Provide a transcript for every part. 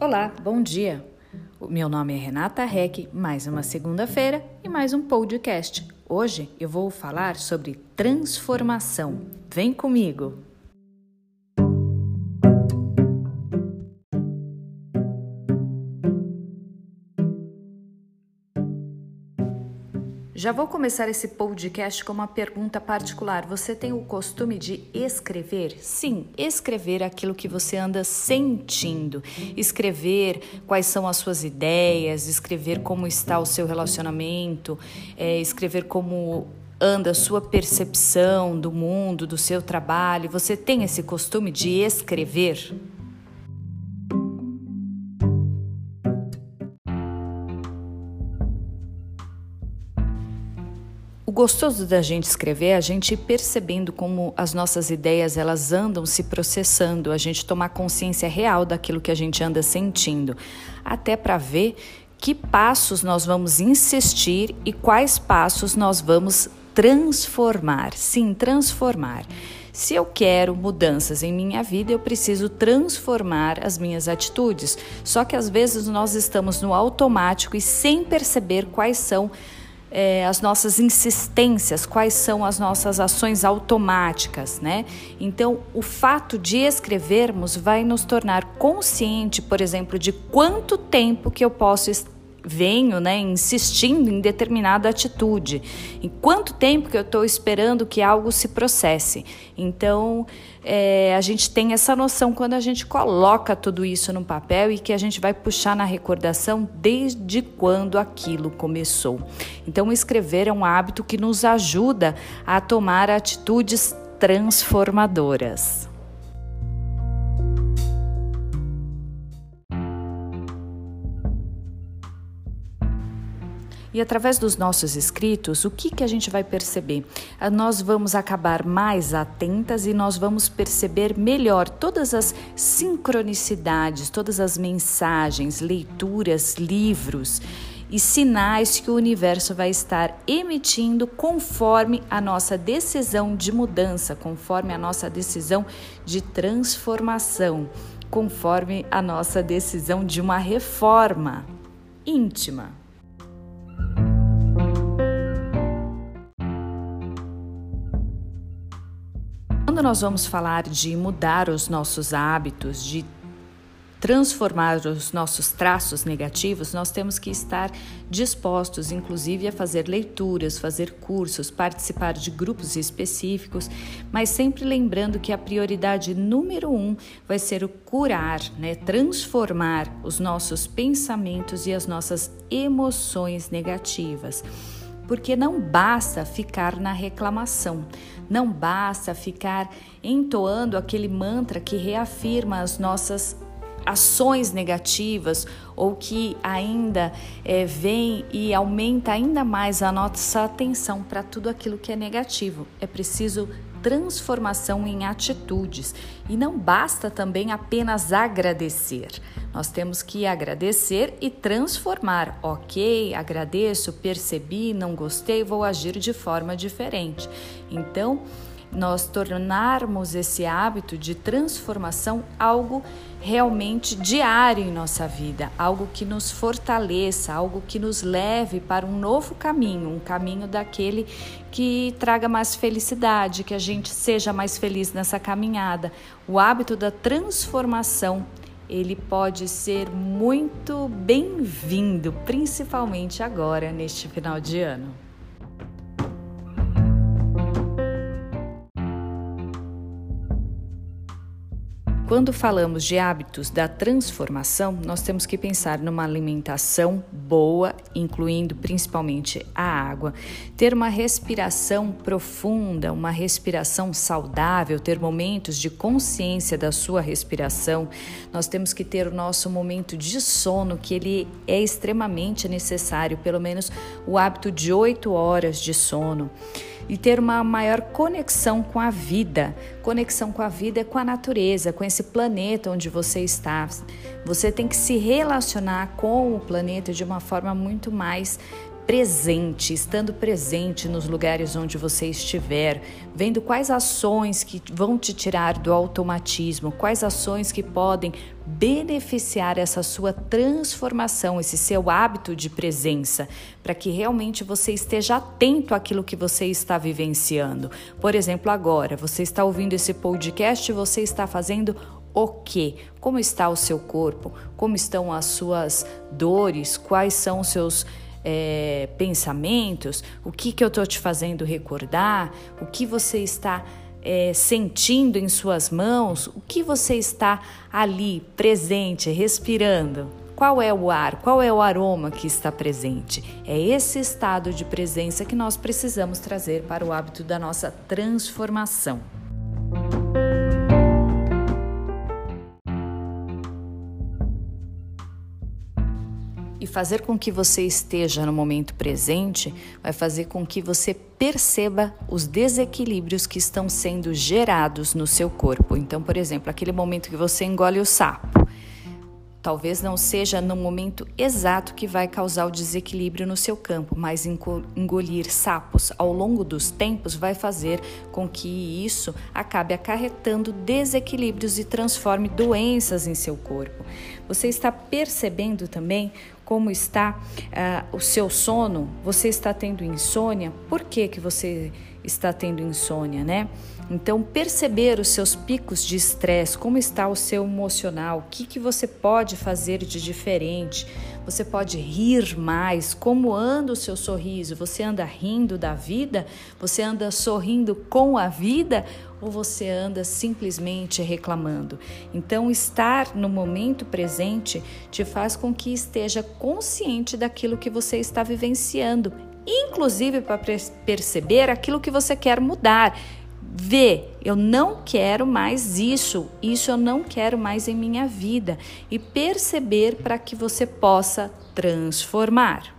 Olá, bom dia. O meu nome é Renata Reck, mais uma segunda-feira e mais um podcast. Hoje eu vou falar sobre transformação. Vem comigo! Já vou começar esse podcast com uma pergunta particular. Você tem o costume de escrever? Sim, escrever aquilo que você anda sentindo. Escrever quais são as suas ideias, escrever como está o seu relacionamento, é, escrever como anda a sua percepção do mundo, do seu trabalho. Você tem esse costume de escrever? Gostoso da gente escrever é a gente percebendo como as nossas ideias elas andam se processando, a gente tomar consciência real daquilo que a gente anda sentindo, até para ver que passos nós vamos insistir e quais passos nós vamos transformar. Sim, transformar. Se eu quero mudanças em minha vida, eu preciso transformar as minhas atitudes. Só que às vezes nós estamos no automático e sem perceber quais são é, as nossas insistências, quais são as nossas ações automáticas, né? Então, o fato de escrevermos vai nos tornar consciente, por exemplo, de quanto tempo que eu posso venho né, insistindo em determinada atitude. Em quanto tempo que eu estou esperando que algo se processe. Então, é, a gente tem essa noção quando a gente coloca tudo isso no papel e que a gente vai puxar na recordação desde quando aquilo começou. Então, escrever é um hábito que nos ajuda a tomar atitudes transformadoras. E através dos nossos escritos, o que, que a gente vai perceber? Ah, nós vamos acabar mais atentas e nós vamos perceber melhor todas as sincronicidades, todas as mensagens, leituras, livros e sinais que o universo vai estar emitindo conforme a nossa decisão de mudança, conforme a nossa decisão de transformação, conforme a nossa decisão de uma reforma íntima. Nós vamos falar de mudar os nossos hábitos, de transformar os nossos traços negativos, nós temos que estar dispostos, inclusive, a fazer leituras, fazer cursos, participar de grupos específicos, mas sempre lembrando que a prioridade número um vai ser o curar, né? transformar os nossos pensamentos e as nossas emoções negativas porque não basta ficar na reclamação, não basta ficar entoando aquele mantra que reafirma as nossas ações negativas ou que ainda é, vem e aumenta ainda mais a nossa atenção para tudo aquilo que é negativo. É preciso transformação em atitudes e não basta também apenas agradecer. Nós temos que agradecer e transformar. Ok, agradeço, percebi, não gostei, vou agir de forma diferente. Então, nós tornarmos esse hábito de transformação algo realmente diário em nossa vida, algo que nos fortaleça, algo que nos leve para um novo caminho, um caminho daquele que traga mais felicidade, que a gente seja mais feliz nessa caminhada. O hábito da transformação ele pode ser muito bem-vindo, principalmente agora, neste final de ano. Quando falamos de hábitos da transformação, nós temos que pensar numa alimentação boa, incluindo principalmente a água, ter uma respiração profunda, uma respiração saudável, ter momentos de consciência da sua respiração. Nós temos que ter o nosso momento de sono, que ele é extremamente necessário, pelo menos o hábito de oito horas de sono e ter uma maior conexão com a vida. Conexão com a vida é com a natureza, com esse planeta onde você está. Você tem que se relacionar com o planeta de uma forma muito mais presente, estando presente nos lugares onde você estiver, vendo quais ações que vão te tirar do automatismo, quais ações que podem beneficiar essa sua transformação, esse seu hábito de presença, para que realmente você esteja atento àquilo que você está vivenciando. Por exemplo, agora, você está ouvindo esse podcast você está fazendo o que? Como está o seu corpo? Como estão as suas dores? Quais são os seus é, pensamentos, o que, que eu estou te fazendo recordar, o que você está é, sentindo em suas mãos, o que você está ali presente, respirando. Qual é o ar? Qual é o aroma que está presente? É esse estado de presença que nós precisamos trazer para o hábito da nossa transformação. Fazer com que você esteja no momento presente vai fazer com que você perceba os desequilíbrios que estão sendo gerados no seu corpo. Então, por exemplo, aquele momento que você engole o sapo. Talvez não seja no momento exato que vai causar o desequilíbrio no seu campo, mas engolir sapos ao longo dos tempos vai fazer com que isso acabe acarretando desequilíbrios e transforme doenças em seu corpo. Você está percebendo também como está uh, o seu sono? Você está tendo insônia? Por que, que você está tendo insônia, né? Então, perceber os seus picos de estresse, como está o seu emocional, o que, que você pode fazer de diferente. Você pode rir mais, como anda o seu sorriso? Você anda rindo da vida? Você anda sorrindo com a vida? Ou você anda simplesmente reclamando? Então, estar no momento presente te faz com que esteja consciente daquilo que você está vivenciando inclusive para perceber aquilo que você quer mudar. Vê, eu não quero mais isso, isso eu não quero mais em minha vida e perceber para que você possa transformar.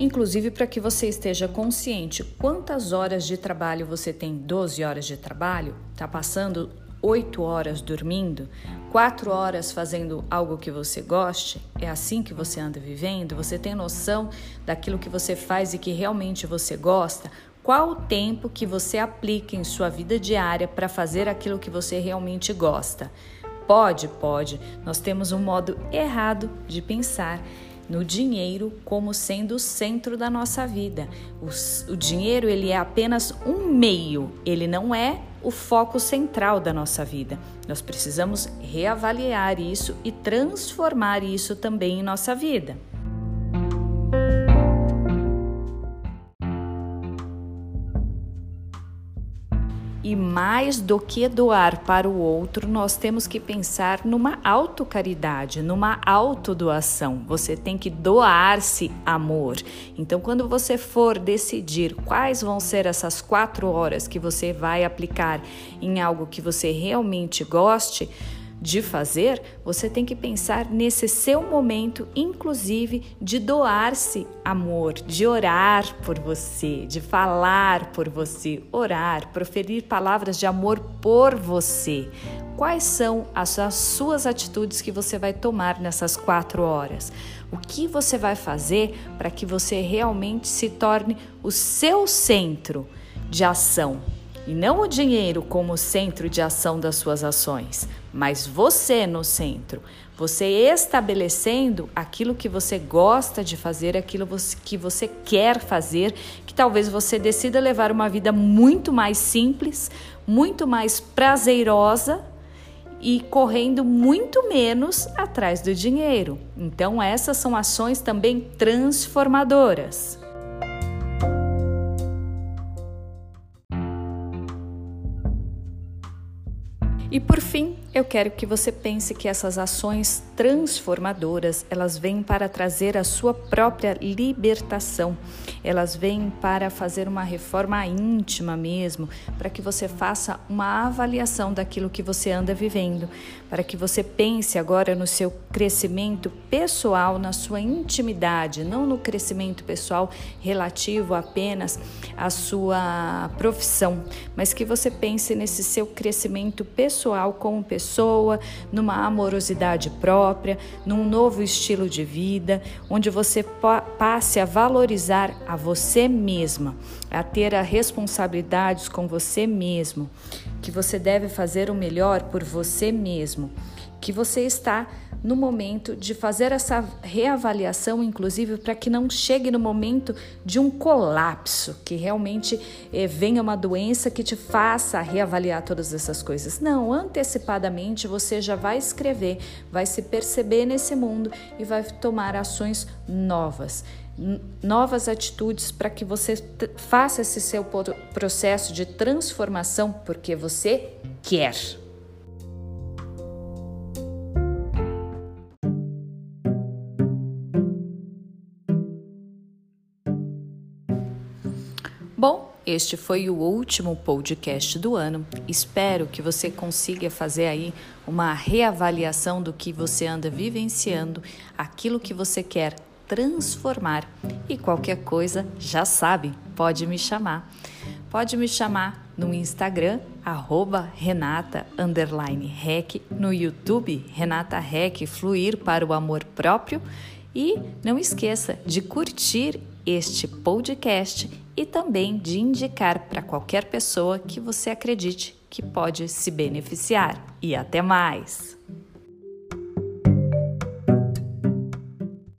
Inclusive para que você esteja consciente quantas horas de trabalho você tem, 12 horas de trabalho, está passando oito horas dormindo, quatro horas fazendo algo que você goste, é assim que você anda vivendo? Você tem noção daquilo que você faz e que realmente você gosta? Qual o tempo que você aplica em sua vida diária para fazer aquilo que você realmente gosta? Pode, pode. Nós temos um modo errado de pensar no dinheiro como sendo o centro da nossa vida. O, o dinheiro ele é apenas um meio, ele não é o foco central da nossa vida. Nós precisamos reavaliar isso e transformar isso também em nossa vida. Mais do que doar para o outro, nós temos que pensar numa autocaridade, numa autodoação. Você tem que doar-se amor. Então, quando você for decidir quais vão ser essas quatro horas que você vai aplicar em algo que você realmente goste, de fazer, você tem que pensar nesse seu momento, inclusive de doar-se amor, de orar por você, de falar por você, orar, proferir palavras de amor por você. Quais são as suas atitudes que você vai tomar nessas quatro horas? O que você vai fazer para que você realmente se torne o seu centro de ação? e não o dinheiro como centro de ação das suas ações, mas você no centro. Você estabelecendo aquilo que você gosta de fazer, aquilo que você quer fazer, que talvez você decida levar uma vida muito mais simples, muito mais prazerosa e correndo muito menos atrás do dinheiro. Então, essas são ações também transformadoras. E por fim, eu quero que você pense que essas ações transformadoras, elas vêm para trazer a sua própria libertação. Elas vêm para fazer uma reforma íntima mesmo, para que você faça uma avaliação daquilo que você anda vivendo, para que você pense agora no seu crescimento pessoal, na sua intimidade, não no crescimento pessoal relativo apenas à sua profissão, mas que você pense nesse seu crescimento pessoal como pessoa pessoa, numa amorosidade própria, num novo estilo de vida, onde você passe a valorizar a você mesma, a ter a responsabilidades com você mesmo, que você deve fazer o melhor por você mesmo, que você está no momento de fazer essa reavaliação, inclusive para que não chegue no momento de um colapso, que realmente eh, venha uma doença que te faça reavaliar todas essas coisas. Não, antecipadamente você já vai escrever, vai se perceber nesse mundo e vai tomar ações novas novas atitudes para que você faça esse seu processo de transformação porque você quer. Bom, este foi o último podcast do ano. Espero que você consiga fazer aí uma reavaliação do que você anda vivenciando, aquilo que você quer transformar. E qualquer coisa, já sabe, pode me chamar. Pode me chamar no Instagram, arroba Renata Rec, no YouTube, Renata Rec Fluir para o Amor Próprio. E não esqueça de curtir este podcast e também de indicar para qualquer pessoa que você acredite que pode se beneficiar. E até mais!